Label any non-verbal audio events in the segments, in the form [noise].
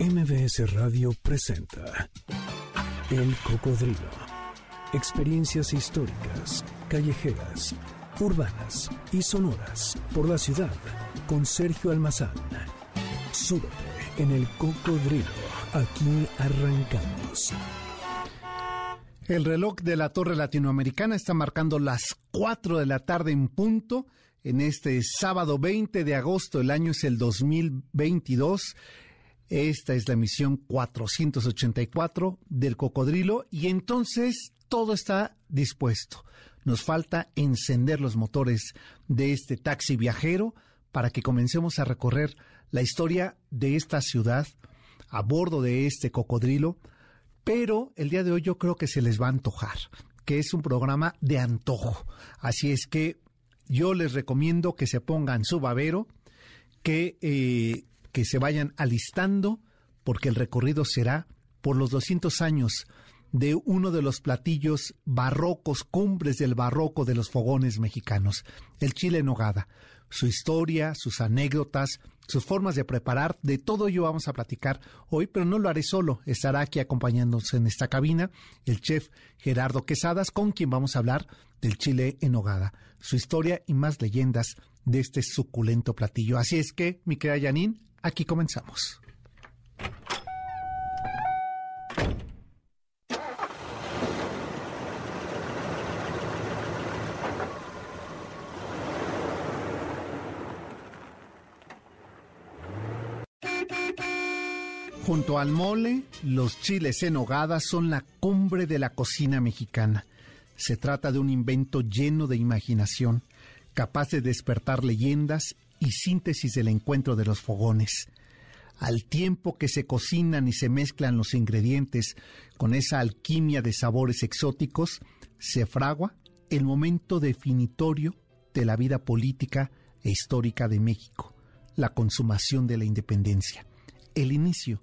MBS Radio presenta El Cocodrilo. Experiencias históricas, callejeras, urbanas y sonoras por la ciudad con Sergio Almazán. Súbete en El Cocodrilo. Aquí arrancamos. El reloj de la Torre Latinoamericana está marcando las 4 de la tarde en punto. En este sábado 20 de agosto, el año es el 2022. Esta es la emisión 484 del Cocodrilo y entonces todo está dispuesto. Nos falta encender los motores de este taxi viajero para que comencemos a recorrer la historia de esta ciudad a bordo de este cocodrilo pero el día de hoy yo creo que se les va a antojar, que es un programa de antojo. Así es que yo les recomiendo que se pongan su babero, que, eh, que se vayan alistando, porque el recorrido será por los 200 años de uno de los platillos barrocos, cumbres del barroco de los fogones mexicanos, el chile en nogada. Su historia, sus anécdotas, sus formas de preparar, de todo ello vamos a platicar hoy, pero no lo haré solo. Estará aquí acompañándonos en esta cabina el chef Gerardo Quesadas, con quien vamos a hablar del chile en hogada, su historia y más leyendas de este suculento platillo. Así es que, mi querida Janine, aquí comenzamos. Junto al mole, los chiles en hogada son la cumbre de la cocina mexicana. Se trata de un invento lleno de imaginación, capaz de despertar leyendas y síntesis del encuentro de los fogones. Al tiempo que se cocinan y se mezclan los ingredientes con esa alquimia de sabores exóticos, se fragua el momento definitorio de la vida política e histórica de México, la consumación de la independencia, el inicio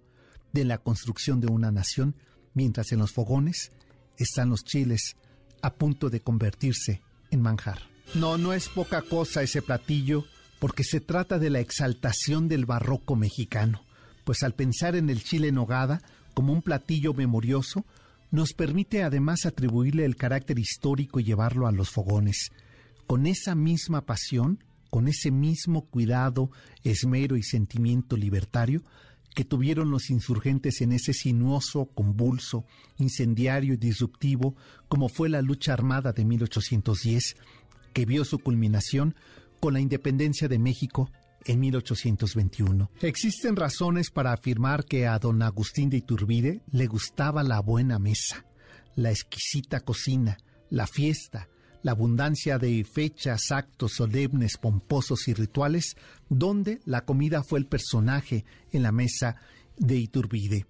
de la construcción de una nación, mientras en los fogones están los chiles a punto de convertirse en manjar. No, no es poca cosa ese platillo, porque se trata de la exaltación del barroco mexicano, pues al pensar en el chile en nogada como un platillo memorioso, nos permite además atribuirle el carácter histórico y llevarlo a los fogones. Con esa misma pasión, con ese mismo cuidado, esmero y sentimiento libertario, que tuvieron los insurgentes en ese sinuoso, convulso, incendiario y disruptivo como fue la lucha armada de 1810, que vio su culminación con la independencia de México en 1821. Existen razones para afirmar que a don Agustín de Iturbide le gustaba la buena mesa, la exquisita cocina, la fiesta, la abundancia de fechas, actos solemnes, pomposos y rituales, donde la comida fue el personaje en la mesa de Iturbide.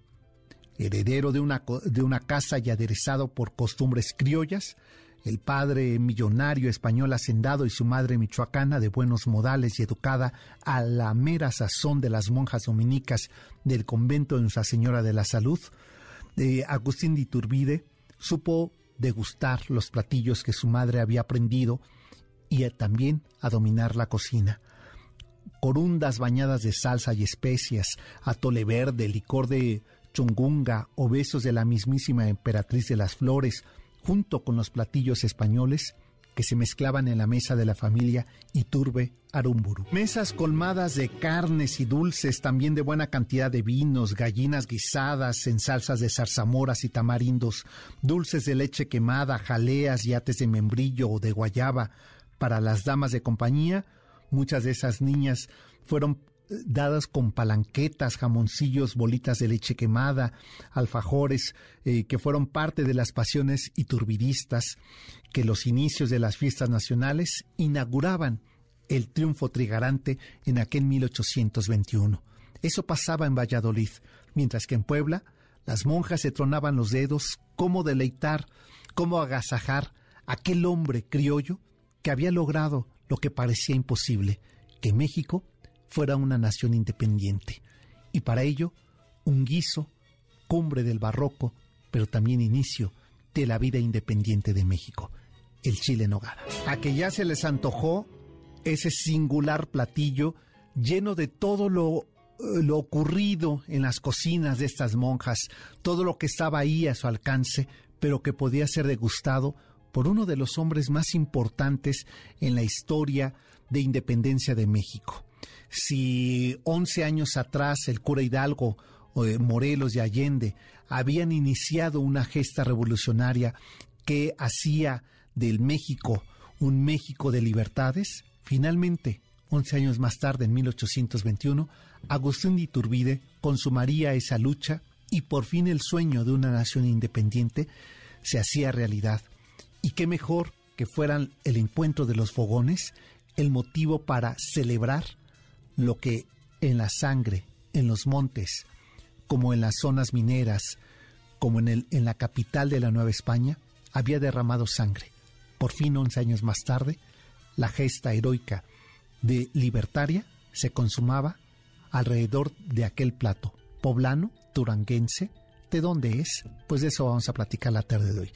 Heredero de una, de una casa y aderezado por costumbres criollas, el padre millonario español hacendado y su madre michoacana de buenos modales y educada a la mera sazón de las monjas dominicas del convento de Nuestra Señora de la Salud, de Agustín de Iturbide supo degustar los platillos que su madre había aprendido y también a dominar la cocina. Corundas bañadas de salsa y especias, atole verde, licor de chungunga o besos de la mismísima emperatriz de las flores, junto con los platillos españoles, que se mezclaban en la mesa de la familia Iturbe Arumburu. Mesas colmadas de carnes y dulces, también de buena cantidad de vinos, gallinas guisadas en salsas de zarzamoras y tamarindos, dulces de leche quemada, jaleas, yates de membrillo o de guayaba. Para las damas de compañía, muchas de esas niñas fueron dadas con palanquetas, jamoncillos, bolitas de leche quemada, alfajores, eh, que fueron parte de las pasiones iturbidistas que los inicios de las fiestas nacionales inauguraban el triunfo trigarante en aquel 1821. Eso pasaba en Valladolid, mientras que en Puebla las monjas se tronaban los dedos cómo deleitar, cómo agasajar a aquel hombre criollo que había logrado lo que parecía imposible, que México fuera una nación independiente. Y para ello, un guiso, cumbre del barroco, pero también inicio de la vida independiente de México, el chile en nogada. A que ya se les antojó ese singular platillo lleno de todo lo lo ocurrido en las cocinas de estas monjas, todo lo que estaba ahí a su alcance, pero que podía ser degustado por uno de los hombres más importantes en la historia de independencia de México. Si 11 años atrás el cura Hidalgo, eh, Morelos y Allende habían iniciado una gesta revolucionaria que hacía del México un México de libertades, finalmente, 11 años más tarde, en 1821, Agustín de Iturbide consumaría esa lucha y por fin el sueño de una nación independiente se hacía realidad. Y qué mejor que fueran el encuentro de los fogones el motivo para celebrar lo que en la sangre, en los montes, como en las zonas mineras, como en, el, en la capital de la Nueva España, había derramado sangre. Por fin, once años más tarde, la gesta heroica de libertaria se consumaba alrededor de aquel plato, poblano, turanguense. ¿De dónde es? Pues de eso vamos a platicar la tarde de hoy.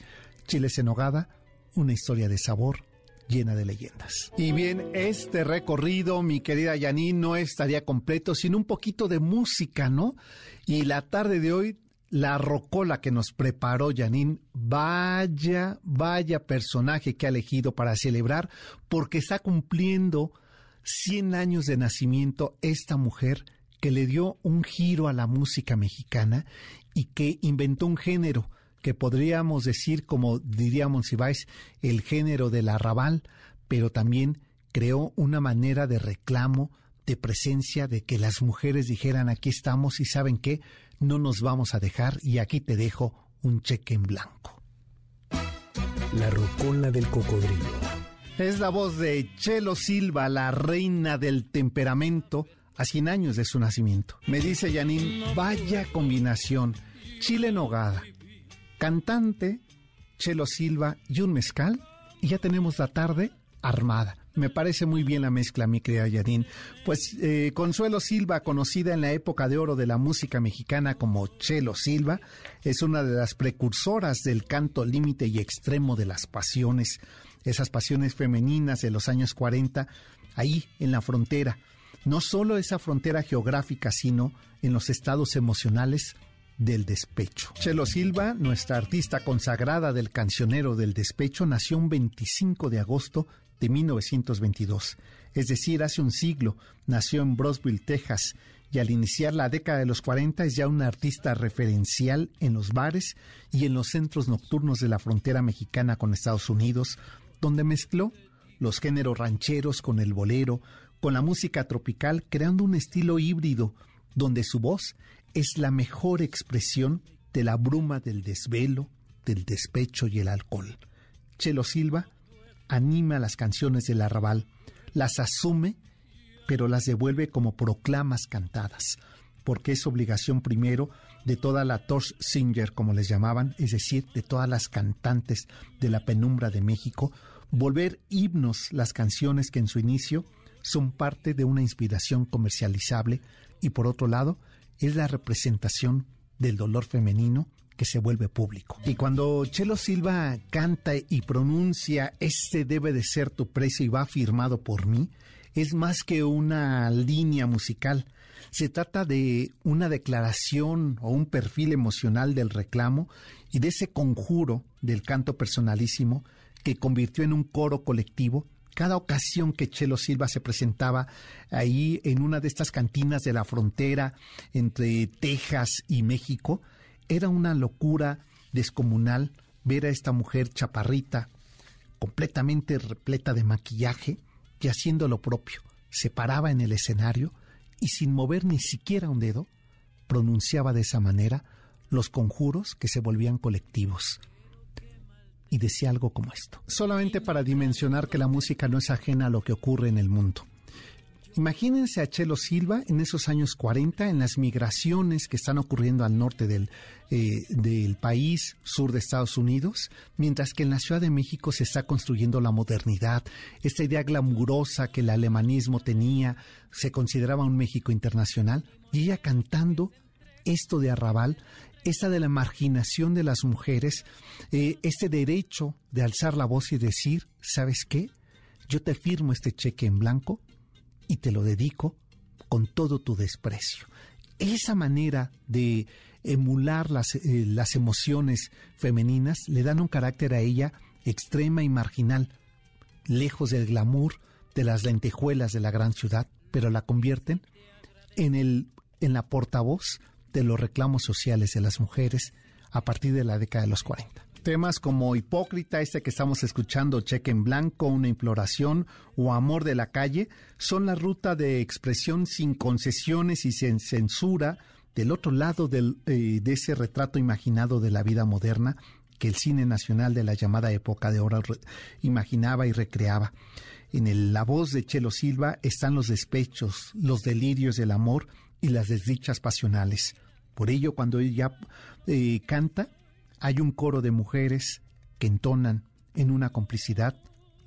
Chiles en hogada, una historia de sabor llena de leyendas. Y bien, este recorrido, mi querida Yanin, no estaría completo sin un poquito de música, ¿no? Y la tarde de hoy, la rocola que nos preparó Yanin, vaya, vaya personaje que ha elegido para celebrar, porque está cumpliendo 100 años de nacimiento esta mujer que le dio un giro a la música mexicana y que inventó un género que podríamos decir, como diríamos si vais, el género del arrabal, pero también creó una manera de reclamo, de presencia, de que las mujeres dijeran aquí estamos y saben qué, no nos vamos a dejar y aquí te dejo un cheque en blanco. La rocola del cocodrilo. Es la voz de Chelo Silva, la reina del temperamento, a 100 años de su nacimiento. Me dice Yanin, vaya combinación, chile nogada, cantante, Chelo Silva y un mezcal, y ya tenemos la tarde armada. Me parece muy bien la mezcla, mi querida Yanin. Pues eh, Consuelo Silva, conocida en la época de oro de la música mexicana como Chelo Silva, es una de las precursoras del canto límite y extremo de las pasiones, esas pasiones femeninas de los años 40, ahí en la frontera. No solo esa frontera geográfica, sino en los estados emocionales del despecho. Chelo Silva, nuestra artista consagrada del cancionero del despecho, nació un 25 de agosto de 1922, es decir, hace un siglo, nació en Brosville, Texas, y al iniciar la década de los 40 es ya una artista referencial en los bares y en los centros nocturnos de la frontera mexicana con Estados Unidos, donde mezcló los géneros rancheros con el bolero, con la música tropical, creando un estilo híbrido, donde su voz es la mejor expresión de la bruma del desvelo, del despecho y el alcohol. Chelo Silva anima las canciones del arrabal, las asume, pero las devuelve como proclamas cantadas, porque es obligación primero de toda la Torch Singer, como les llamaban, es decir, de todas las cantantes de la penumbra de México, volver himnos las canciones que en su inicio son parte de una inspiración comercializable y por otro lado es la representación del dolor femenino que se vuelve público. Y cuando Chelo Silva canta y pronuncia Este debe de ser tu precio y va firmado por mí, es más que una línea musical. Se trata de una declaración o un perfil emocional del reclamo y de ese conjuro del canto personalísimo que convirtió en un coro colectivo cada ocasión que Chelo Silva se presentaba ahí en una de estas cantinas de la frontera entre Texas y México, era una locura descomunal ver a esta mujer chaparrita, completamente repleta de maquillaje, y haciendo lo propio. Se paraba en el escenario y sin mover ni siquiera un dedo, pronunciaba de esa manera los conjuros que se volvían colectivos y decía algo como esto. Solamente para dimensionar que la música no es ajena a lo que ocurre en el mundo. Imagínense a Chelo Silva en esos años 40, en las migraciones que están ocurriendo al norte del, eh, del país, sur de Estados Unidos, mientras que en la Ciudad de México se está construyendo la modernidad, esta idea glamurosa que el alemanismo tenía, se consideraba un México internacional, y ella cantando esto de arrabal esta de la marginación de las mujeres, eh, este derecho de alzar la voz y decir, ¿sabes qué? Yo te firmo este cheque en blanco y te lo dedico con todo tu desprecio. Esa manera de emular las, eh, las emociones femeninas le dan un carácter a ella extrema y marginal, lejos del glamour de las lentejuelas de la gran ciudad, pero la convierten en, el, en la portavoz de los reclamos sociales de las mujeres a partir de la década de los 40. Temas como Hipócrita, este que estamos escuchando, Cheque en Blanco, Una Imploración o Amor de la Calle, son la ruta de expresión sin concesiones y sin censura del otro lado eh, de ese retrato imaginado de la vida moderna que el cine nacional de la llamada época de oro imaginaba y recreaba. En la voz de Chelo Silva están los despechos, los delirios del amor y las desdichas pasionales. Por ello, cuando ella eh, canta, hay un coro de mujeres que entonan en una complicidad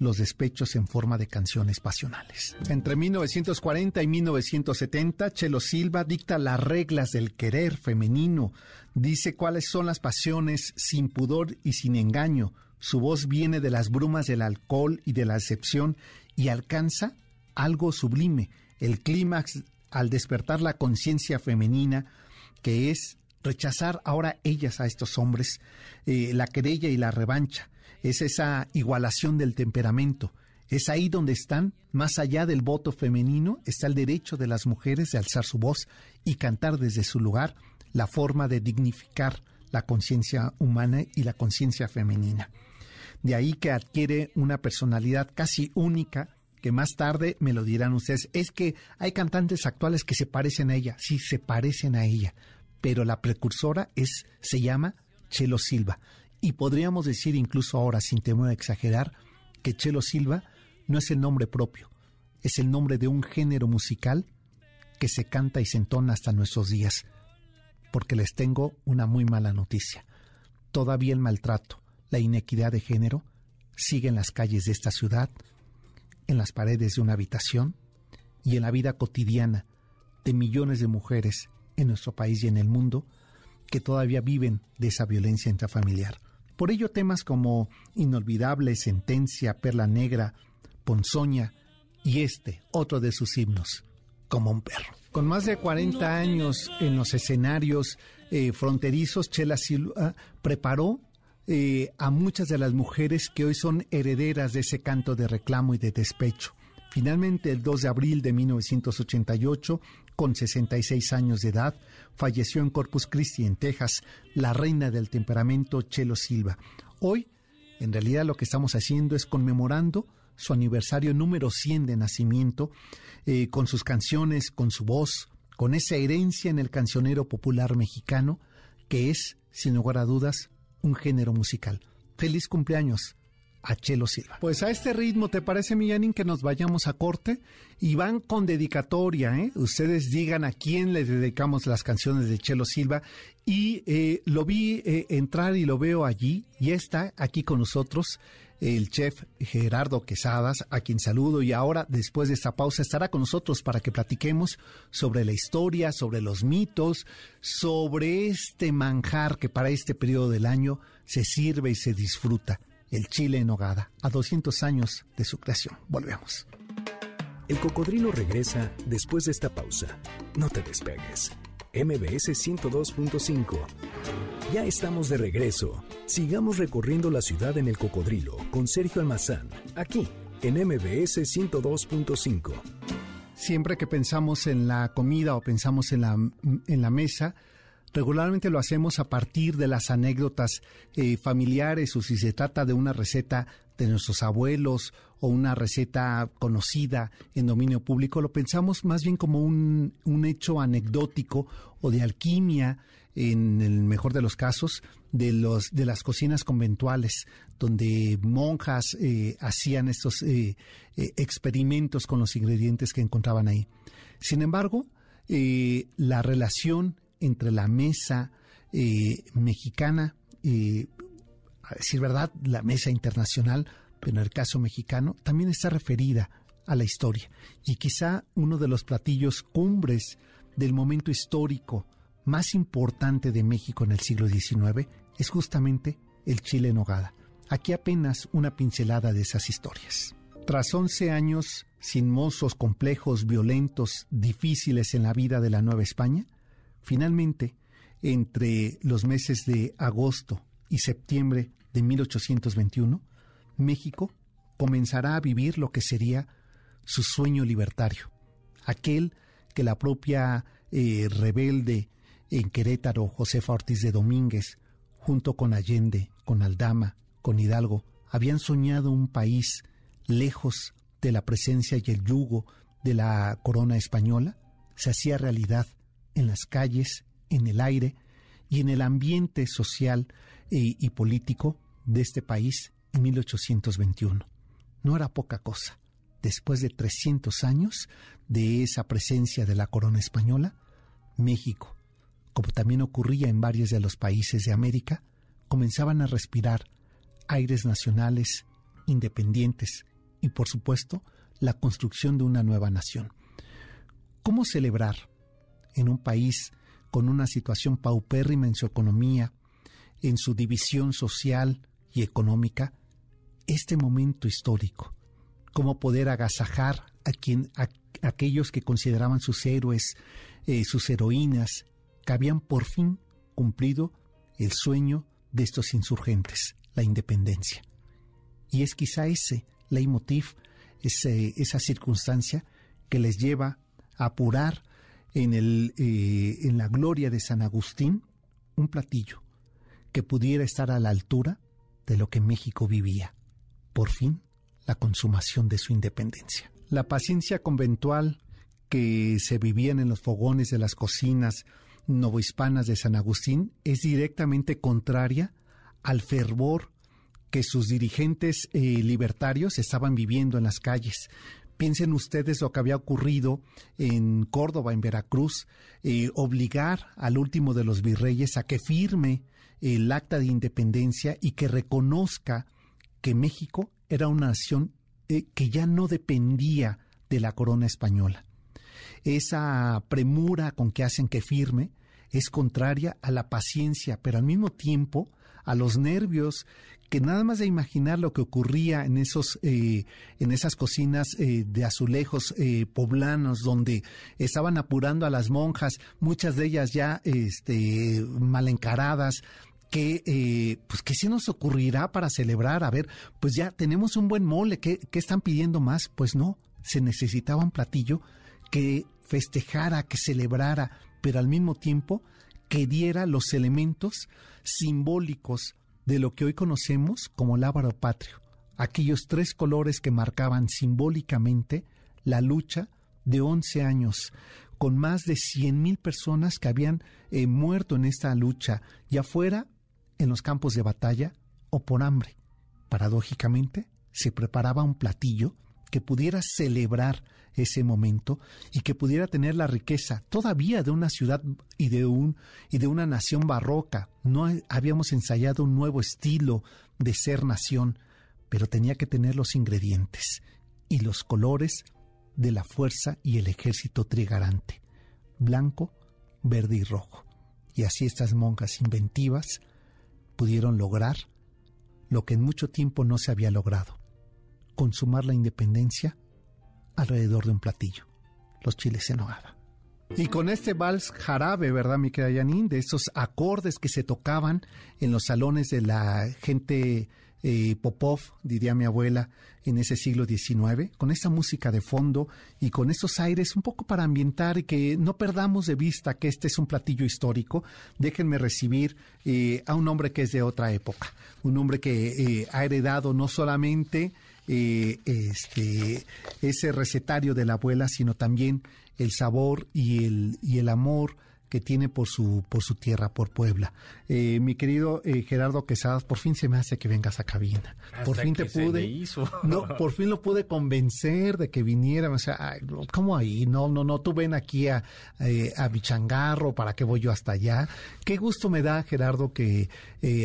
los despechos en forma de canciones pasionales. Entre 1940 y 1970, Chelo Silva dicta las reglas del querer femenino, dice cuáles son las pasiones sin pudor y sin engaño. Su voz viene de las brumas del alcohol y de la decepción y alcanza algo sublime, el clímax al despertar la conciencia femenina, que es rechazar ahora ellas a estos hombres, eh, la querella y la revancha, es esa igualación del temperamento. Es ahí donde están, más allá del voto femenino, está el derecho de las mujeres de alzar su voz y cantar desde su lugar la forma de dignificar la conciencia humana y la conciencia femenina. De ahí que adquiere una personalidad casi única que más tarde me lo dirán ustedes, es que hay cantantes actuales que se parecen a ella, sí, se parecen a ella, pero la precursora es, se llama Chelo Silva. Y podríamos decir incluso ahora, sin temor a exagerar, que Chelo Silva no es el nombre propio, es el nombre de un género musical que se canta y se entona hasta nuestros días. Porque les tengo una muy mala noticia. Todavía el maltrato, la inequidad de género, sigue en las calles de esta ciudad, en las paredes de una habitación y en la vida cotidiana de millones de mujeres en nuestro país y en el mundo que todavía viven de esa violencia intrafamiliar. Por ello temas como Inolvidable, Sentencia, Perla Negra, Ponzoña y este, otro de sus himnos, como un perro. Con más de 40 años en los escenarios eh, fronterizos, Chela Silva preparó eh, a muchas de las mujeres que hoy son herederas de ese canto de reclamo y de despecho. Finalmente, el 2 de abril de 1988, con 66 años de edad, falleció en Corpus Christi, en Texas, la reina del temperamento Chelo Silva. Hoy, en realidad, lo que estamos haciendo es conmemorando su aniversario número 100 de nacimiento, eh, con sus canciones, con su voz, con esa herencia en el cancionero popular mexicano, que es, sin lugar a dudas, un género musical. Feliz cumpleaños a Chelo Silva. Pues a este ritmo, ¿te parece, Millanin, que nos vayamos a corte? Y van con dedicatoria, ¿eh? Ustedes digan a quién le dedicamos las canciones de Chelo Silva. Y eh, lo vi eh, entrar y lo veo allí, y está aquí con nosotros el chef Gerardo Quesadas, a quien saludo y ahora, después de esta pausa, estará con nosotros para que platiquemos sobre la historia, sobre los mitos, sobre este manjar que para este periodo del año se sirve y se disfruta, el chile en hogada, a 200 años de su creación. Volvemos. El cocodrilo regresa después de esta pausa. No te despegues. MBS 102.5. Ya estamos de regreso. Sigamos recorriendo la ciudad en el cocodrilo con Sergio Almazán, aquí en MBS 102.5. Siempre que pensamos en la comida o pensamos en la, en la mesa, regularmente lo hacemos a partir de las anécdotas eh, familiares o si se trata de una receta de nuestros abuelos o una receta conocida en dominio público, lo pensamos más bien como un, un hecho anecdótico o de alquimia, en el mejor de los casos, de, los, de las cocinas conventuales, donde monjas eh, hacían estos eh, experimentos con los ingredientes que encontraban ahí. Sin embargo, la relación entre la mesa mexicana, a decir verdad, la mesa internacional, pero en el caso mexicano, también está referida a la historia. Y quizá uno de los platillos cumbres del momento histórico más importante de México en el siglo XIX es justamente el chile en nogada. Aquí apenas una pincelada de esas historias. Tras 11 años sinuosos, complejos, violentos, difíciles en la vida de la Nueva España, finalmente, entre los meses de agosto y septiembre de 1821, México comenzará a vivir lo que sería su sueño libertario, aquel que la propia eh, rebelde en Querétaro, Josefa Ortiz de Domínguez, junto con Allende, con Aldama, con Hidalgo, habían soñado un país lejos de la presencia y el yugo de la corona española, se hacía realidad en las calles, en el aire y en el ambiente social y, y político de este país en 1821. No era poca cosa. Después de 300 años de esa presencia de la corona española, México, como también ocurría en varios de los países de América, comenzaban a respirar aires nacionales independientes y, por supuesto, la construcción de una nueva nación. ¿Cómo celebrar en un país con una situación paupérrima en su economía, en su división social y económica, este momento histórico? ¿Cómo poder agasajar a, quien, a, aquellos que consideraban sus héroes, eh, sus heroínas, que habían por fin cumplido el sueño de estos insurgentes, la independencia? Y es quizá ese leitmotiv, ese, esa circunstancia que les lleva a apurar en, el, eh, en la gloria de San Agustín un platillo que pudiera estar a la altura de lo que México vivía. Por fin, la consumación de su independencia. La paciencia conventual que se vivían en los fogones de las cocinas novohispanas de San Agustín es directamente contraria al fervor que sus dirigentes eh, libertarios estaban viviendo en las calles. Piensen ustedes lo que había ocurrido en Córdoba, en Veracruz, eh, obligar al último de los virreyes a que firme el acta de independencia y que reconozca que México era una nación eh, que ya no dependía de la corona española. Esa premura con que hacen que firme es contraria a la paciencia, pero al mismo tiempo a los nervios que nada más de imaginar lo que ocurría en esos eh, en esas cocinas eh, de azulejos eh, poblanos donde estaban apurando a las monjas muchas de ellas ya este mal encaradas que pues que se nos ocurrirá para celebrar a ver pues ya tenemos un buen mole ¿qué, qué están pidiendo más pues no se necesitaba un platillo que festejara que celebrara pero al mismo tiempo que diera los elementos simbólicos de lo que hoy conocemos como lábaro patrio, aquellos tres colores que marcaban simbólicamente la lucha de 11 años, con más de 100.000 personas que habían eh, muerto en esta lucha, ya fuera en los campos de batalla o por hambre. Paradójicamente, se preparaba un platillo que pudiera celebrar ese momento y que pudiera tener la riqueza todavía de una ciudad y de un y de una nación barroca. No habíamos ensayado un nuevo estilo de ser nación, pero tenía que tener los ingredientes y los colores de la fuerza y el ejército trigarante, blanco, verde y rojo. Y así estas monjas inventivas pudieron lograr lo que en mucho tiempo no se había logrado, consumar la independencia alrededor de un platillo, los chiles en nogada. Y con este vals jarabe, ¿verdad, mi querida Janine? De esos acordes que se tocaban en los salones de la gente eh, Popov, diría mi abuela, en ese siglo XIX, con esta música de fondo y con esos aires un poco para ambientar y que no perdamos de vista que este es un platillo histórico. Déjenme recibir eh, a un hombre que es de otra época, un hombre que eh, ha heredado no solamente eh, este, ese recetario de la abuela, sino también el sabor y el, y el amor que tiene por su, por su tierra, por Puebla. Eh, mi querido eh, Gerardo Quesadas, por fin se me hace que vengas a cabina. por fin te pude. No, por fin lo pude convencer de que viniera. O sea, ¿cómo ahí? No, no, no, tú ven aquí a, a Bichangarro, ¿para qué voy yo hasta allá? Qué gusto me da, Gerardo, que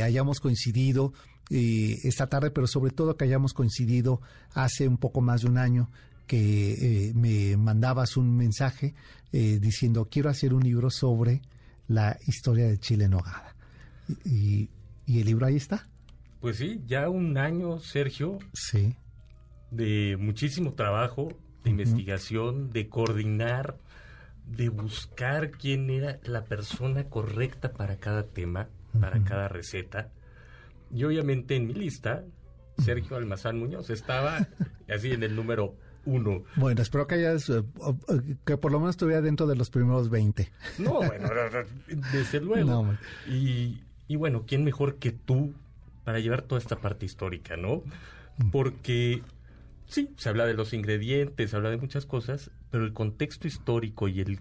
hayamos coincidido esta tarde, pero sobre todo que hayamos coincidido hace un poco más de un año que eh, me mandabas un mensaje eh, diciendo quiero hacer un libro sobre la historia de Chile en Nogada. Y, y, el libro ahí está. Pues sí, ya un año, Sergio. Sí. de muchísimo trabajo, de investigación, de coordinar, de buscar quién era la persona correcta para cada tema, para cada receta. Y obviamente en mi lista, Sergio Almazán Muñoz estaba así en el número uno. Bueno, espero que hayas, eh, que por lo menos estuviera dentro de los primeros 20. No, bueno, [laughs] desde luego. y, y bueno, ¿quién mejor que tú para llevar toda esta parte histórica, no? Porque sí, se habla de los ingredientes, se habla de muchas cosas, pero el contexto histórico y el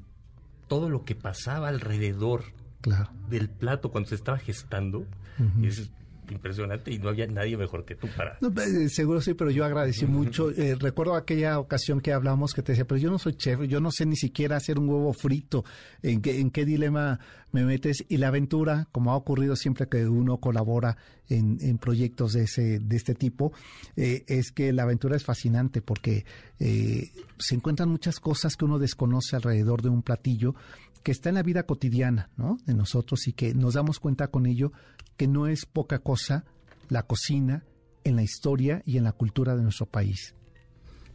todo lo que pasaba alrededor del plato cuando se estaba gestando es impresionante y no había nadie mejor que tú para... Eh, seguro sí, pero yo agradecí mucho. Eh, recuerdo aquella ocasión que hablamos que te decía, pero yo no soy chef, yo no sé ni siquiera hacer un huevo frito. ¿En qué, en qué dilema me metes? Y la aventura, como ha ocurrido siempre que uno colabora en, en proyectos de, ese, de este tipo, eh, es que la aventura es fascinante porque se encuentran muchas cosas que uno desconoce alrededor de un platillo que está en la vida cotidiana ¿no? de nosotros y que nos damos cuenta con ello que no es poca cosa la cocina en la historia y en la cultura de nuestro país.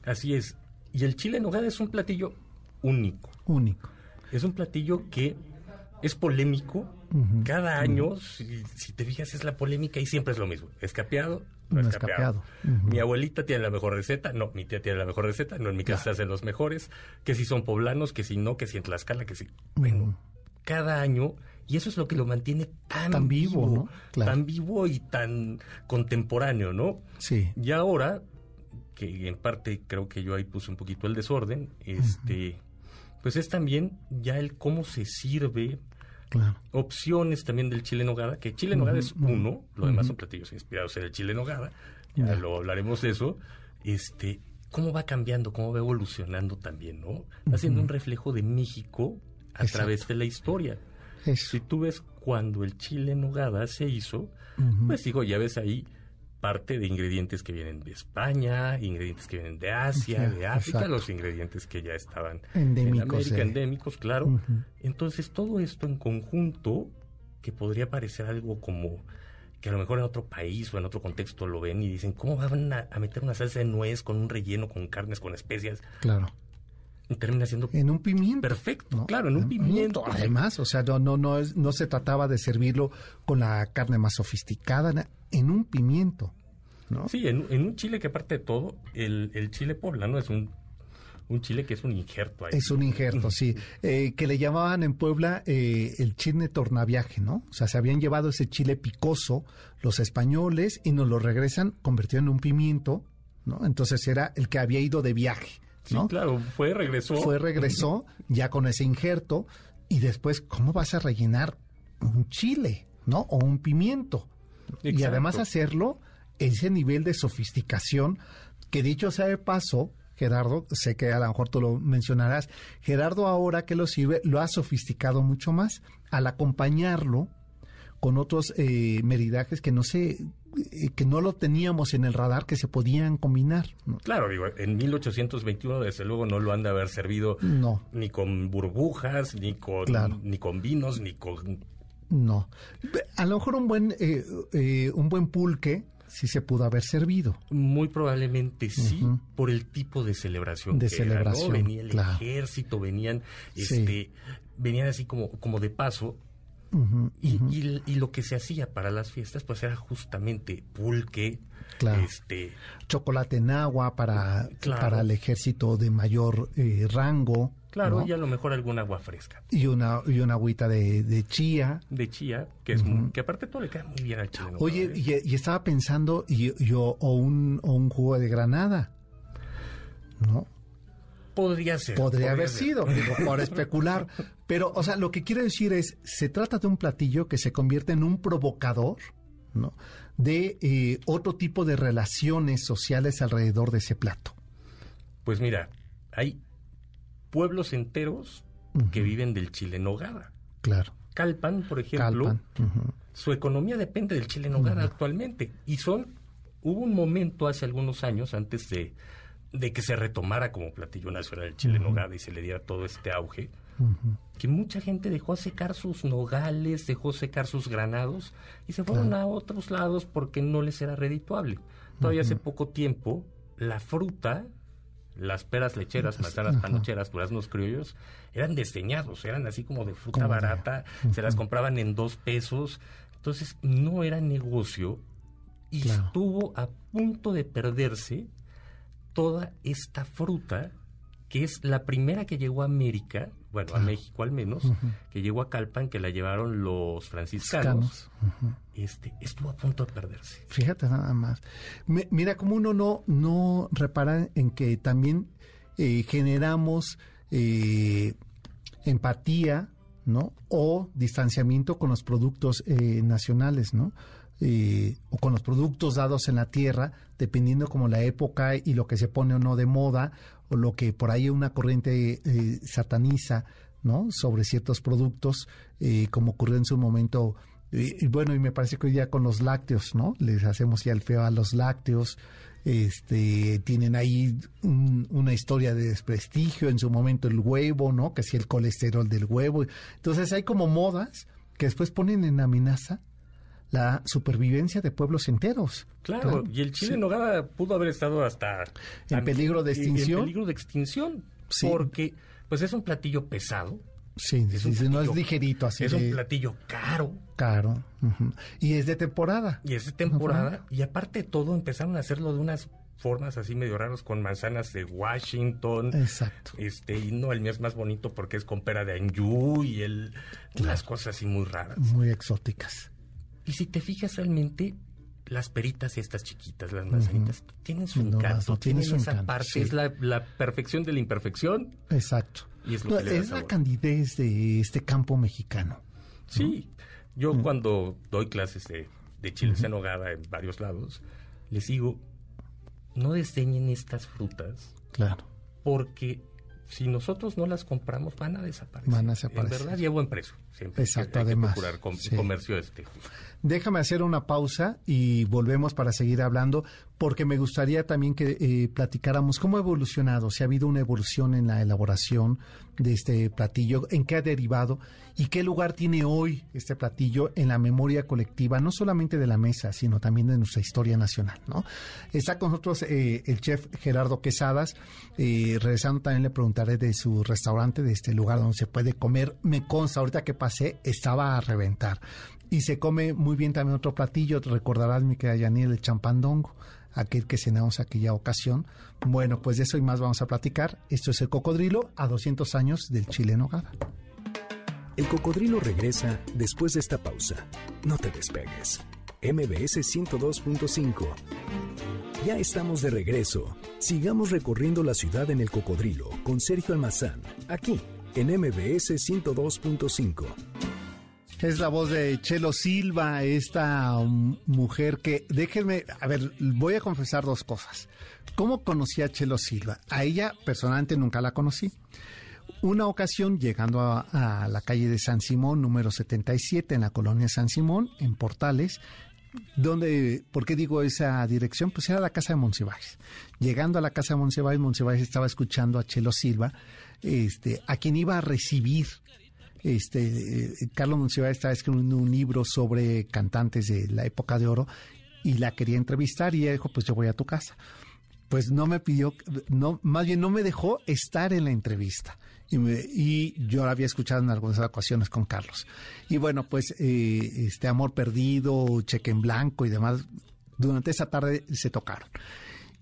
Así es. Y el chile en nogada es un platillo único. Único. Es un platillo que es polémico. Cada año, si, te fijas, es la polémica y siempre es lo mismo. Escapeado, no, no escapeado. Mi abuelita tiene la mejor receta, no, mi tía tiene la mejor receta, no, en mi casa se hacen los mejores, que si son poblanos, que si no, que si en Tlaxcala, que si... Bueno, cada año, y eso es lo que lo mantiene tan, vivo, ¿no? tan vivo y tan contemporáneo, ¿no? Sí. Y ahora, que en parte creo que yo ahí puse un poquito el desorden, este, pues es también ya el cómo se sirve, Opciones también del chile nogada, que chile nogada es uno, lo demás son platillos inspirados en el chile nogada, ya. lo hablaremos de eso. Este, cómo va cambiando, cómo va evolucionando también, ¿no? Haciendo un reflejo de México a través de la historia. Si tú ves cuando el chile nogada se hizo, pues digo, ya ves ahí parte de ingredientes que vienen de España, ingredientes que vienen de Asia, de África, los ingredientes que ya estaban endémicos, en América, endémicos, claro. Entonces, todo esto en conjunto, que podría parecer algo como que a lo mejor en otro país o en otro contexto lo ven y dicen, ¿cómo van a, meter una salsa de nuez con un relleno, con carnes, con especias? Claro. Y termina siendo en un pimiento perfecto claro en un pimiento además o sea no no no es, no se trataba de servirlo con la carne más sofisticada en un pimiento ¿no? sí en, un chile que aparte de todo el, el chile poblano es un un chile que es un injerto ahí. Es un injerto, [laughs] sí. Eh, que le llamaban en Puebla eh, el chile tornaviaje, ¿no? O sea, se habían llevado ese chile picoso los españoles y nos lo regresan convertido en un pimiento, ¿no? Entonces era el que había ido de viaje. Sí, claro, fue, regresó. Fue, regresó ya con ese injerto y después, ¿cómo vas a rellenar un chile, ¿no? O un pimiento. Y además hacerlo ese nivel de sofisticación que dicho sea de paso, Gerardo, sé que a lo mejor tú lo mencionarás, Gerardo ahora que lo sirve lo ha sofisticado mucho más al acompañarlo con otros eh, meridajes que no sé, eh, que no lo teníamos en el radar que se podían combinar. Claro, digo, en 1821 desde luego no lo han de haber servido no. ni con burbujas, ni con, ni con vinos, ni con... No. A lo mejor un buen, eh, un buen pulque sí se pudo haber servido. Muy probablemente sí, por el tipo de celebración. De celebración. Venía el ejército, venían, este, venían así como, como de paso y, lo que se hacía para las fiestas, pues era justamente pulque, este, chocolate en agua para, para el ejército de mayor eh, rango. Claro, y a lo mejor algún agua fresca. Y una, y una agüita de, chía. De chía, que es que aparte todo le cae muy bien al chile. Oye, y, estaba pensando, y, yo, o un, o un jugo de granada, ¿no? Podría ser. Podría, haber sido, digo, por especular. [laughs] Pero, o sea, lo que quiero decir es, se trata de un platillo que se convierte en un provocador, ¿no? De eh, otro tipo de relaciones sociales alrededor de ese plato. Pues mira, hay pueblos enteros que viven del chile nogada. Claro. Calpan, por ejemplo, su economía depende del chile nogada actualmente. Y son, hubo un momento hace algunos años, antes de, de que se retomara como platillo nacional el chile nogada y se le diera todo este auge, que mucha gente dejó secar sus nogales, dejó secar sus granados y se fueron a otros lados porque no les era redituable. Todavía hace poco tiempo la fruta, las peras lecheras, manzanas panocheras, duraznos criollos, eran desdeñados, eran así como de fruta barata, se las compraban en dos pesos, entonces no era negocio y estuvo a punto de perderse toda esta fruta que es la primera que llegó a América, bueno, a México al menos, que llegó a Calpan, que la llevaron los franciscanos, este, estuvo a punto de perderse. Fíjate nada más. mira, como uno no, no repara en que también eh, generamos eh, empatía, ¿no? O distanciamiento con los productos eh, nacionales, ¿no? O con los productos dados en la tierra, dependiendo como la época y lo que se pone o no de moda, o lo que por ahí una corriente eh, sataniza, ¿no? Sobre ciertos productos, eh, como ocurrió en su momento. y bueno, y me parece que hoy día con los lácteos, ¿no? Les hacemos ya el feo a los lácteos. Este, tienen ahí una historia de desprestigio, en su momento el huevo, ¿no? Que si el colesterol del huevo. Entonces hay como modas que después ponen en amenaza la supervivencia de pueblos enteros. Claro, y el chile en nogada pudo haber estado hasta en peligro de extinción. En peligro de extinción, porque pues es un platillo pesado. Sí, no es ligerito así. Es un platillo caro. Caro. Y es de temporada. Y es de temporada. Y aparte de todo, empezaron a hacerlo de unas formas así medio raras con manzanas de Washington. Exacto. Este, y no, el mío es más bonito porque es con pera de anjú y el, las cosas así muy raras. Muy exóticas. Y si te fijas realmente, las peritas estas chiquitas, las manzanitas, tienen su encanto, tienen, esa parte, es la, perfección de la imperfección. Exacto. Y es, lo es la candidez de este campo mexicano. Sí, yo mm. cuando doy clases de, de chiles en hogada en varios lados, les digo, no desdeñen estas frutas. Claro. Porque si nosotros no las compramos, van a desaparecer. Van a desaparecer. En verdad, a buen precio. Siempre Exacto, además. comercio este. Déjame hacer una pausa y volvemos para seguir hablando, porque me gustaría también que eh, platicáramos cómo ha evolucionado, si ha habido una evolución en la elaboración de este platillo, en qué ha derivado y qué lugar tiene hoy este platillo en la memoria colectiva, no solamente de la mesa, sino también de nuestra historia nacional. ¿no? Está con nosotros eh, el chef Gerardo Quesadas. Eh, regresando también le preguntaré de su restaurante, de este lugar donde se puede comer. Me consta, ahorita que estaba a reventar. Y se come muy bien también otro platillo, recordarás mi querida Yaniel, el champandongo, aquel que cenamos aquella ocasión. Bueno, pues de eso y más vamos a platicar. Esto es el cocodrilo a 200 años del chile en nogada. El cocodrilo regresa después de esta pausa. No te despegues. MBS 102.5. Ya estamos de regreso. Sigamos recorriendo la ciudad en el cocodrilo con Sergio Almazán, aquí en MBS 102.5. Es la voz de Chelo Silva, esta mujer que, déjenme, a ver, voy a confesar dos cosas. ¿Cómo conocí a Chelo Silva? A ella personalmente nunca la conocí. Una ocasión llegando a, la calle de San Simón, número 77, en la colonia San Simón, en Portales, donde, ¿por qué digo esa dirección? Pues era la casa de Monsiváis. Llegando a la casa de Monsiváis, Monsiváis estaba escuchando a Chelo Silva, este, a quien iba a recibir este, eh, Carlos Monsiváis estaba escribiendo un libro sobre cantantes de la época de oro y la quería entrevistar y ella dijo, pues yo voy a tu casa. Pues no me pidió, no, más bien no me dejó estar en la entrevista. Y, y yo la había escuchado en algunas ocasiones con Carlos. Y bueno, pues eh, este Amor Perdido, Cheque en Blanco y demás, durante esa tarde se tocaron.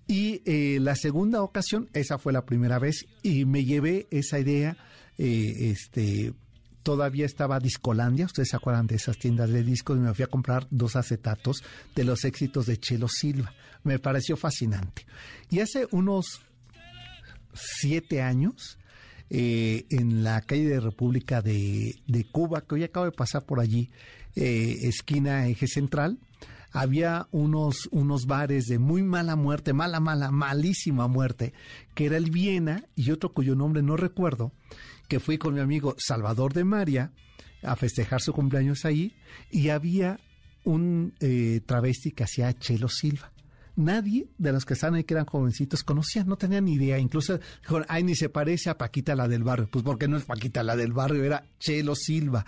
Y eh, la segunda ocasión, esa fue la primera vez, y me llevé esa idea, este, todavía estaba Discolandia, ustedes se acuerdan de esas tiendas de discos, y me fui a comprar dos acetatos de los éxitos de Chelo Silva. Me pareció fascinante. Y hace unos siete años, eh, en la calle de República de, Cuba, que hoy acabo de pasar por allí, eh, esquina eje central, había unos, unos bares de muy mala muerte, mala, mala, malísima muerte, que era el Viena y otro cuyo nombre no recuerdo, que fui con mi amigo Salvador de María a festejar su cumpleaños ahí y había un eh, travesti que hacía Chelo Silva. Nadie de los que estaban ahí, que eran jovencitos, conocían, no tenían ni idea. Incluso dijeron, ay, ni se parece a Paquita la del barrio. Pues porque no es Paquita la del barrio, era Chelo Silva.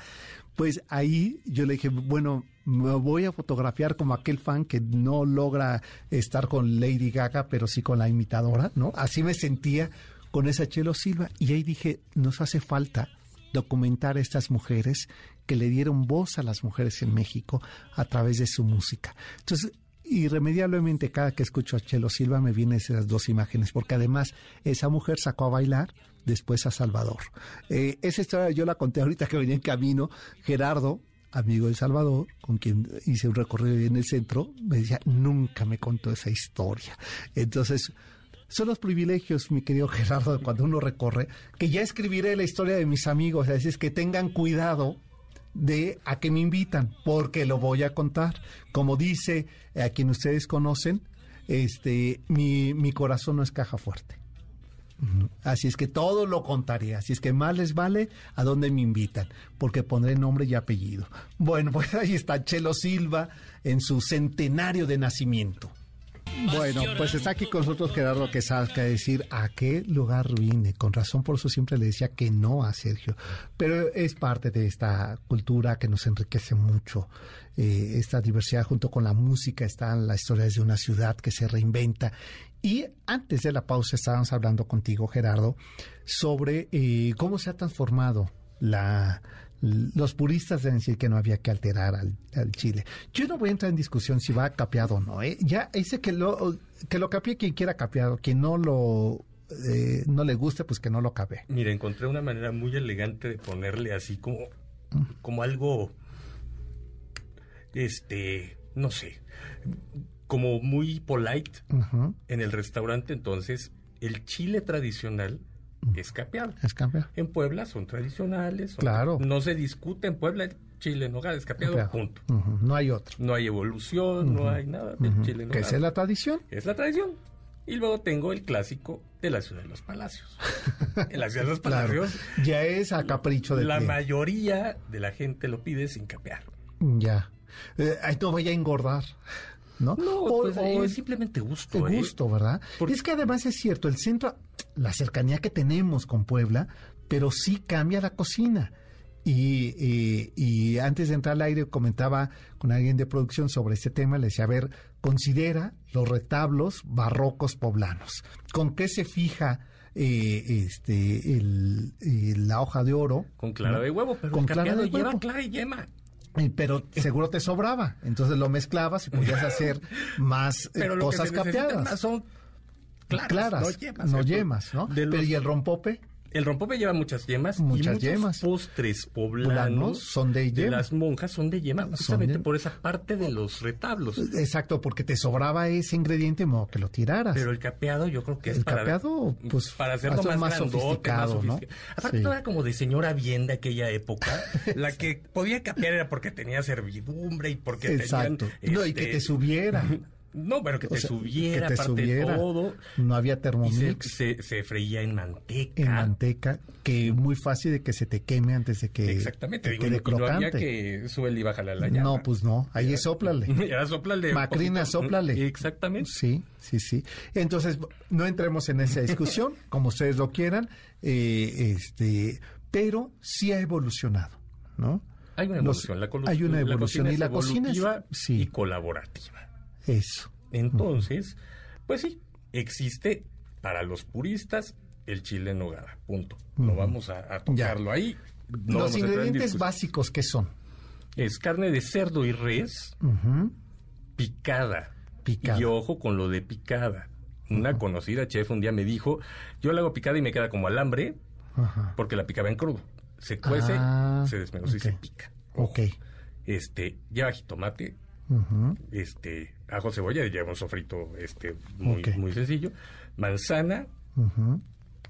Pues ahí yo le dije, bueno, me voy a fotografiar como aquel fan que no logra estar con Lady Gaga, pero sí con la imitadora, ¿no? Así me sentía con esa Chelo Silva. Y ahí dije, nos hace falta documentar a estas mujeres que le dieron voz a las mujeres en México a través de su música. Entonces, irremediablemente cada que escucho a Chelo Silva me vienen esas dos imágenes, porque además esa mujer sacó a bailar después a Salvador. Eh, esa historia yo la conté ahorita que venía en camino. Gerardo, amigo de Salvador, con quien hice un recorrido en el centro, me decía, nunca me contó esa historia. Entonces, son los privilegios, mi querido Gerardo, cuando uno recorre, que ya escribiré la historia de mis amigos, es que tengan cuidado de a qué me invitan, porque lo voy a contar. Como dice a quien ustedes conocen, este, mi, mi corazón no es caja fuerte. Así es que todo lo contaré. Así es que más les vale a dónde me invitan, porque pondré nombre y apellido. Bueno, [laughs] pues ahí está Chelo Silva en su centenario de nacimiento. Bueno, pues está aquí con nosotros Gerardo que sabe decir a qué lugar vine. Con razón, por eso siempre le decía que no a Sergio. Pero es parte de esta cultura que nos enriquece mucho. Eh, esta diversidad junto con la música están las historias de una ciudad que se reinventa. Y antes de la pausa estábamos hablando contigo, Gerardo, sobre eh, cómo se ha transformado la, los puristas deben decir que no había que alterar al, Chile. Yo no voy a entrar en discusión si va capeado o no. ¿eh? Ya dice que lo, que lo capee quien quiera capeado, quien no lo eh, no le guste, pues que no lo cabe. Mira, encontré una manera muy elegante de ponerle así como, como algo, este, no sé, como muy polite en el restaurante. Entonces, el chile tradicional es capeado. Es En Puebla son tradicionales. claro. No se discute en Puebla el chile en hogar es capeado, punto. No hay otro. No hay evolución, no hay nada del chile en ¿Que es la tradición? Es la tradición. Y luego tengo el clásico de la ciudad de los palacios. en la ciudad de los [laughs] palacios. Ya es a capricho de La mayoría de la gente lo pide sin capear. Ya. Eh, ahí no voy a engordar. ¿No? No, pues, es simplemente gusto. ¿eh? gusto, ¿verdad? Es que además es cierto, el centro, la cercanía que tenemos con Puebla, pero sí cambia la cocina. Y, y, antes de entrar al aire comentaba con alguien de producción sobre este tema, le decía, a ver, considera los retablos barrocos poblanos. ¿Con qué se fija eh, este el, la hoja de oro? Con clara de huevo, pero con clara de lleva clara y yema pero seguro te sobraba. Entonces lo mezclabas y podías hacer [laughs] más eh, cosas capeadas. Son claras, no yemas. ¿no? pero ¿y el rompope? El rompope lleva muchas yemas. Muchas y yemas. postres poblanos son de yema. las monjas son de yema, justamente por esa parte de los retablos. Exacto, porque te sobraba ese ingrediente, modo que lo tiraras. Pero el capeado yo creo que es el capeado, pues, para hacerlo más, sofisticado, ¿no? Aparte todo era como de señora bien de aquella época. [laughs] la que podía capear era porque tenía servidumbre y porque Exacto. no, y que te este, subiera. [laughs] No, pero que te subiera, que te subiera. todo. No había termomix. Se, se, freía en manteca. En manteca, que muy fácil de que se te queme antes de que Exactamente. quede crocante. No había que sube y bájale la llama. No, pues no. Ahí es sóplale. [laughs] Era sóplale. Macrina, sóplale. Exactamente. Sí, sí, sí. Entonces, no entremos en esa discusión, [laughs] como ustedes lo quieran, eh, este, pero sí ha evolucionado, ¿no? Hay una evolución. la hay una evolución y la cocina es sí. y colaborativa. Eso. Entonces, pues sí, existe para los puristas el chile en nogada, punto. No vamos a, tocarlo ahí. los ingredientes básicos, ¿qué son? Es carne de cerdo y res picada. Picada. Y ojo con lo de picada. Una conocida chef un día me dijo, yo la hago picada y me queda como alambre porque la picaba en crudo. Se cuece, ah, se desmenuza y se pica. Ok. Este, lleva jitomate, este, ajo, cebolla, lleva un sofrito este, muy, muy sencillo. Manzana,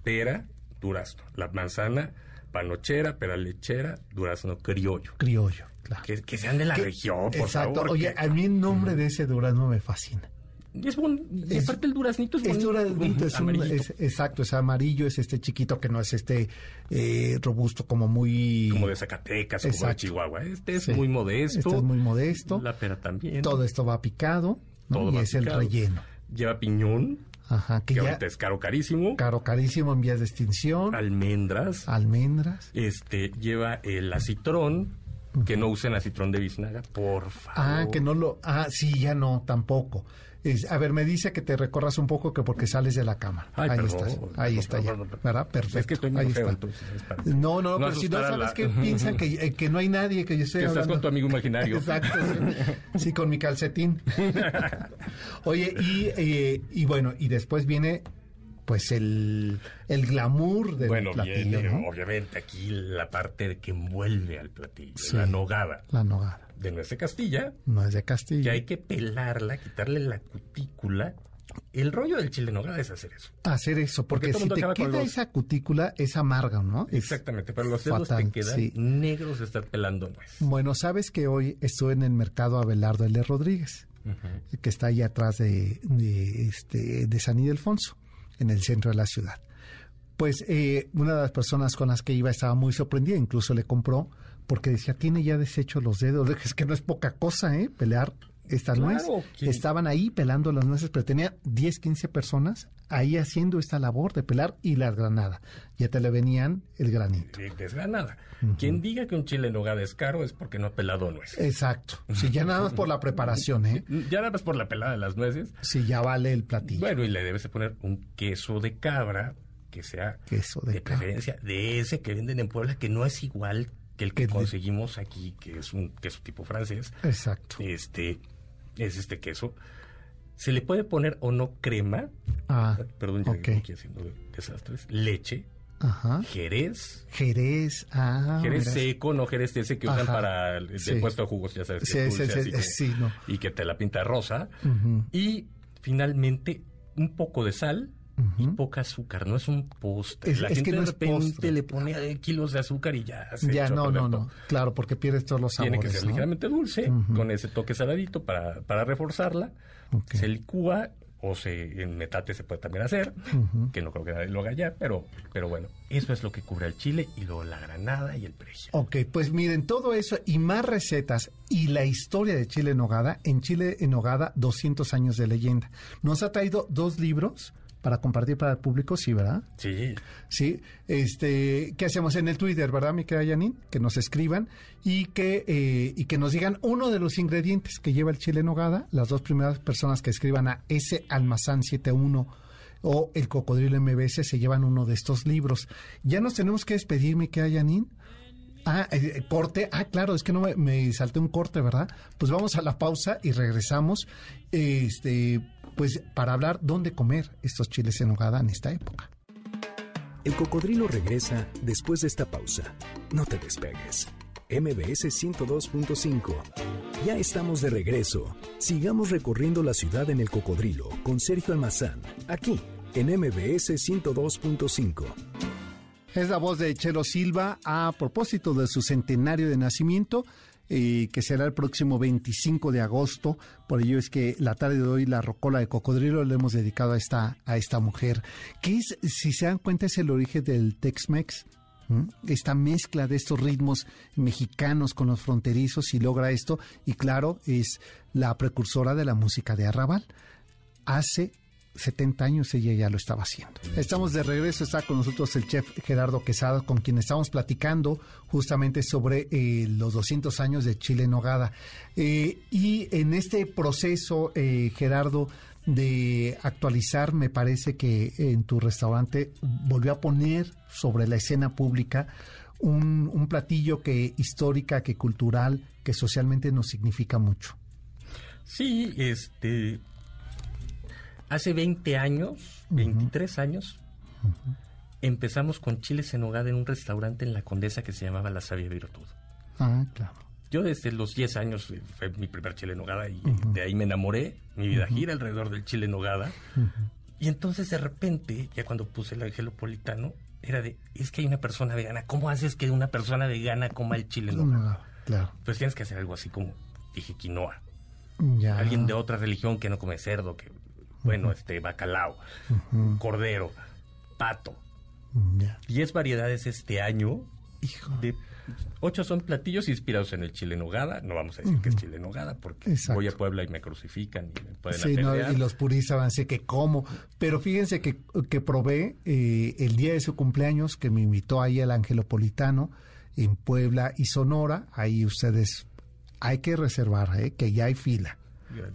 pera, durazno. La manzana, panochera, pera lechera, durazno criollo. Criollo, claro. Que, sean de la región, por exacto. Oye, a mí el nombre de ese durazno me fascina. Es bon, es, aparte el duraznito es, es duraznito, es, un, es, exacto, es amarillo, es este chiquito que no es este eh, robusto como muy... Como de Zacatecas, como de Chihuahua. Este es muy modesto. Este es muy modesto. La pera también. Todo esto va picado y es el relleno. Lleva piñón. Ajá, que, ahorita es caro carísimo. Caro carísimo en vías de extinción. Almendras. Almendras. Este, lleva el acitrón, que no usen acitrón de biznaga, por favor. Ah, que no lo... Ah, sí, ya no, tampoco. A ver, me dice que te recorras un poco que porque sales de la cama. ahí estás. Ahí está ya. ¿Verdad? Perfecto. Es que estoy ahí está. no, no, pero si no sabes que piensan que, eh, que, no hay nadie, que yo estoy que estás con tu amigo imaginario. Exacto. Sí. con mi calcetín. [laughs] Oye, y, eh, y bueno, y después viene pues el, el glamour del bueno, platillo. obviamente aquí la parte que envuelve al platillo, la nogada. La nogada. De nuez de Castilla. Nuez de Castilla. Que hay que pelarla, quitarle la cutícula. El rollo del chile nogada es hacer eso. Hacer eso, porque, si te queda esa cutícula es amarga, ¿no? Exactamente, pero los dedos te quedan negros de estar pelando nuez. Bueno, sabes que hoy estoy en el mercado Abelardo L. Rodríguez, que está ahí atrás de, de, este, de San Ildefonso en el centro de la ciudad. Pues eh, una de las personas con las que iba estaba muy sorprendida, incluso le compró, porque decía, tiene ya deshecho los dedos. [laughs] Es que no es poca cosa, ¿eh? Pelear esta nuez. Estaban ahí pelando las nueces, pero tenía 10, 15 personas ahí haciendo esta labor de pelar y las granadas. Ya te le venían el granito. Desgranada. Quien diga que un chile en nogada es caro es porque no ha pelado nueces. Exacto. Si ya nada más por la preparación, ¿eh? [laughs] Ya nada más por la pelada de las nueces. Sí, ya vale el platillo. Bueno, y le debes de poner un queso de cabra que sea queso de, preferencia de ese que venden en Puebla que no es igual que el que conseguimos aquí, que es un queso tipo francés. Exacto. Este es este queso. Se le puede poner o no crema. Ah, perdón, ya aquí haciendo desastres. Leche. Ajá. Jerez. Jerez, ah. Jerez seco, no Jerez ese que usan para el puesto de jugos, ya sabes. Que sí, sí, sí, no. Y que te la pinta rosa. Y finalmente un poco de sal y poca azúcar, no es un postre. la gente que de repente le pone kilos de azúcar y ya se Ya, no, no, no. Claro, porque pierdes todos los sabores. Tiene que ser ligeramente dulce, con ese toque saladito para, para reforzarla. Se licúa o se, en metate se puede también hacer, que no creo que nadie lo haga ya, pero, pero bueno, eso es lo que cubre el chile y luego la granada y el perejil. Ok, pues miren, todo eso y más recetas y la historia de Chile en Nogada, en Chile en Nogada, 200 años de leyenda. Nos ha traído dos libros para compartir para el público, sí, ¿verdad? Sí. Sí, este, ¿qué hacemos en el Twitter, verdad, mi querida Janine? Que nos escriban y que, eh, y que nos digan uno de los ingredientes que lleva el chile en nogada, las dos primeras personas que escriban a ese almazán 71 o el cocodrilo MBS se llevan uno de estos libros. Ya nos tenemos que despedir, mi querida Janine. Ah, eh, eh, corte. Ah, claro, es que no me, me, salté un corte, ¿verdad? Pues vamos a la pausa y regresamos. Este, pues para hablar dónde comer estos chiles en nogada en esta época. El cocodrilo regresa después de esta pausa. No te despegues. MBS 102.5. Ya estamos de regreso. Sigamos recorriendo la ciudad en el cocodrilo con Sergio Almazán, aquí en MBS 102.5. Es la voz de Chelo Silva a propósito de su centenario de nacimiento. Que será el próximo 25 de agosto. Por ello es que la tarde de hoy la rocola de cocodrilo le hemos dedicado a esta, a esta mujer, que es, si se dan cuenta, es el origen del Tex-Mex. Esta mezcla de estos ritmos mexicanos con los fronterizos y logra esto. Y claro, es la precursora de la música de Arrabal. Hace 70 años ella ya lo estaba haciendo. Estamos de regreso, está con nosotros el chef Gerardo Quesada, con quien estamos platicando justamente sobre eh, los 200 años de Chile en Nogada. Eh, y en este proceso, eh, Gerardo, de actualizar, me parece que en tu restaurante volvió a poner sobre la escena pública un, un platillo que histórica, que cultural, que socialmente nos significa mucho. Sí, este, Hace 20 años, 23 años, empezamos con chiles en hogada en un restaurante en La Condesa que se llamaba La Sabia Virtud. Ah, claro. Yo desde los 10 años fue mi primer chile en hogada y de ahí me enamoré. Mi vida gira alrededor del chile en hogada. Y entonces de repente, ya cuando puse el angelopolitano, era de, es que hay una persona vegana. ¿Cómo haces que una persona vegana coma el chile en hogada? claro. Pues tienes que hacer algo así como, dije, quinoa. Ya. Alguien de otra religión que no come cerdo, que bueno, este bacalao, cordero, pato. Diez variedades este año. Hijo. De, ocho son platillos inspirados en el chile nogada. No vamos a decir que es chile nogada porque voy a Puebla y me crucifican y me pueden sí, y los puristas van a decir que como. Pero fíjense que, que probé eh, el día de su cumpleaños que me invitó ahí al Angelopolitano en Puebla y Sonora. Ahí ustedes hay que reservar, ¿eh? que ya hay fila.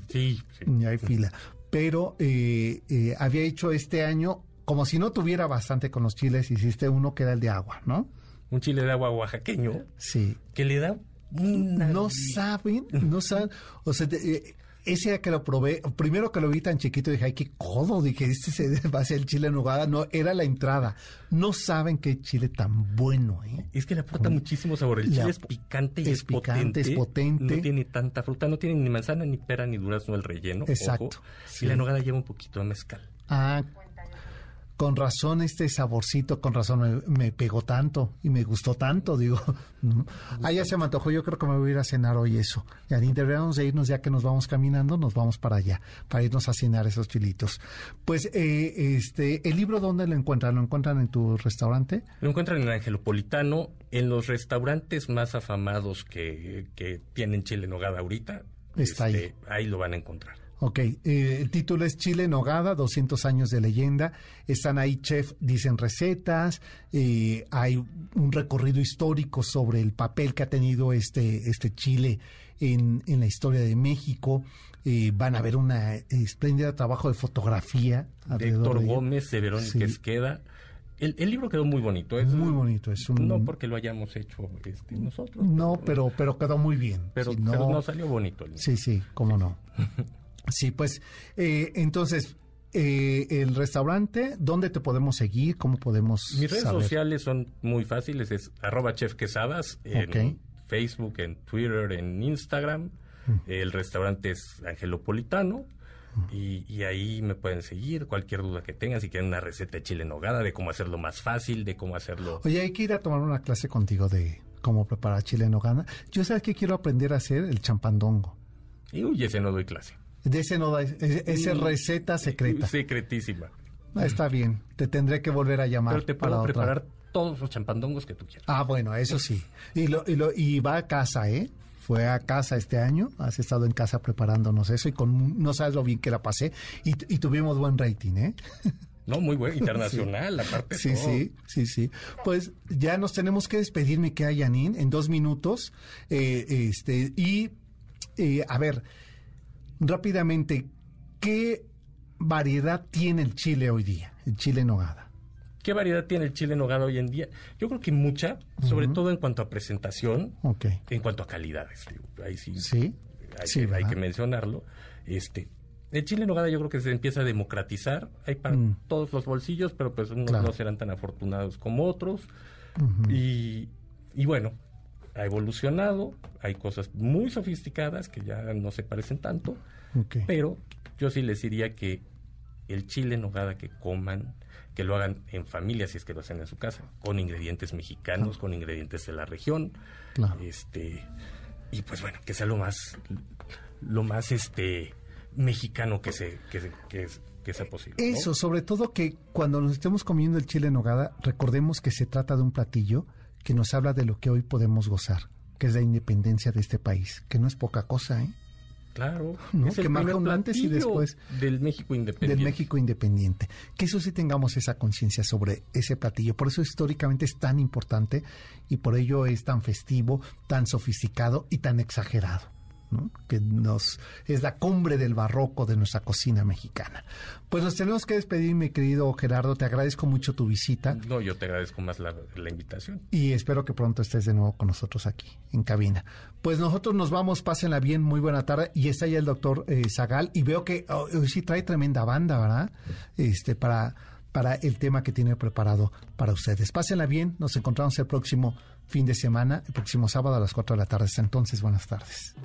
Sí, sí. Ya hay fila. Pero eh, eh, había hecho este año, como si no tuviera bastante con los chiles, hiciste uno que era el de agua, ¿no? Un chile de agua oaxaqueño. Sí. Que le da una... No saben, no saben. O sea, eh, ese día que lo probé, primero que lo vi tan chiquito, dije, ay, qué codo, dije, este se [laughs] va a ser el chile en nogada. No, era la entrada. No saben qué chile tan bueno, ¿eh? Es que le aporta muchísimo sabor. El chile es picante y es, picante, es potente. No tiene tanta fruta, no tiene ni manzana, ni pera, ni durazno el relleno. Exacto. Y la nogada lleva un poquito de mezcal. Ah, con razón este saborcito, con razón me, pegó tanto y me gustó tanto, digo. [laughs] ah, ya se me antojó, yo creo que me voy a ir a cenar hoy eso. Ya deberíamos de irnos ya que nos vamos caminando, nos vamos para allá, para irnos a cenar esos chilitos. Pues, eh, este, ¿el libro dónde lo encuentran? ¿Lo encuentran en tu restaurante? Lo encuentran en Angelopolitano, en los restaurantes más afamados que, que tienen chile nogada ahorita. Está ahí. Este, ahí lo van a encontrar. Ok, eh, el título es Chile Nogada, 200 años de leyenda. Están ahí chef, dicen recetas, eh, hay un recorrido histórico sobre el papel que ha tenido este, este Chile en, en la historia de México. Eh, van a ver una espléndida trabajo de fotografía. De Héctor Gómez, de Verónica Esqueda. El, el, libro quedó muy bonito. Es, muy bonito. Es un... No porque lo hayamos hecho este, nosotros. No, pero, pero quedó muy bien. Pero, no... pero no salió bonito. El sí, sí, cómo no. [laughs] Sí, pues eh, entonces, eh, el restaurante, ¿dónde te podemos seguir? ¿Cómo podemos Mis redes sociales son muy fáciles, es arroba chefquesadas en Facebook, en Twitter, en Instagram. El restaurante es Angelopolitano. Y, ahí me pueden seguir cualquier duda que tengan, si quieren una receta de chile en nogada, de cómo hacerlo más fácil, de cómo hacerlo... Oye, hay que ir a tomar una clase contigo de cómo preparar chile en nogada. Yo sabes que quiero aprender a hacer el champandongo. Y uy, ese no doy clase. De ese no da, esa receta secreta. Secretísima. Ah, está bien, te tendré que volver a llamar. Pero te puedo preparar todos los champandongos que tú quieras. Ah, bueno, eso sí. Y, lo, y, lo, y va a casa, ¿eh? Fue a casa este año, has estado en casa preparándonos eso y con no sabes lo bien que la pasé y, tuvimos buen rating, ¿eh? [laughs] No, muy bueno, internacional, aparte. Sí, sí, sí, sí. Pues ya nos tenemos que despedir, mi querida Janine, en dos minutos. Eh, este, y, eh, a ver, rápidamente, ¿qué variedad tiene el chile hoy día, el chile nogada? ¿Qué variedad tiene el chile nogada hoy en día? Yo creo que mucha, sobre todo en cuanto a presentación, en cuanto a calidades. Ahí sí, sí, hay, que, mencionarlo. Este, el chile nogada yo creo que se empieza a democratizar. Hay para mm. todos los bolsillos, pero pues unos no serán tan afortunados como otros. y, y bueno, ha evolucionado, hay cosas muy sofisticadas que ya no se parecen tanto, pero yo sí les diría que el chile en nogada que coman, que lo hagan en familia si es que lo hacen en su casa, con ingredientes mexicanos, con ingredientes de la región, este y pues bueno, que sea lo más lo más este mexicano que se que, que, sea posible. Eso, sobre todo que cuando nos estemos comiendo el chile en nogada, recordemos que se trata de un platillo que nos habla de lo que hoy podemos gozar, que es la independencia de este país, que no es poca cosa, ¿eh? Claro, ¿no? que marca un antes y después del México independiente. Del México independiente. Que eso sí tengamos esa conciencia sobre ese platillo. Por eso históricamente es tan importante y por ello es tan festivo, tan sofisticado y tan exagerado que nos es la cumbre del barroco de nuestra cocina mexicana. Pues nos tenemos que despedir, mi querido Gerardo. Te agradezco mucho tu visita. No, yo te agradezco más la, invitación. Y espero que pronto estés de nuevo con nosotros aquí, en cabina. Pues nosotros nos vamos, pásenla bien, muy buena tarde. Y está ya el doctor eh, Zagal. Y veo que oh, hoy sí trae tremenda banda, ¿verdad? Este, para para el tema que tiene preparado para ustedes. Pásenla bien, nos encontramos el próximo fin de semana, el próximo sábado a las 4 de la tarde. Entonces, buenas tardes.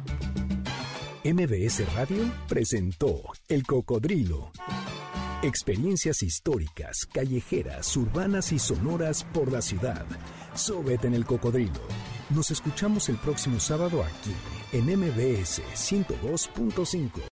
MBS Radio presentó El Cocodrilo. Experiencias históricas, callejeras, urbanas y sonoras por la ciudad. Súbete en el cocodrilo. Nos escuchamos el próximo sábado aquí, en MBS 102.5.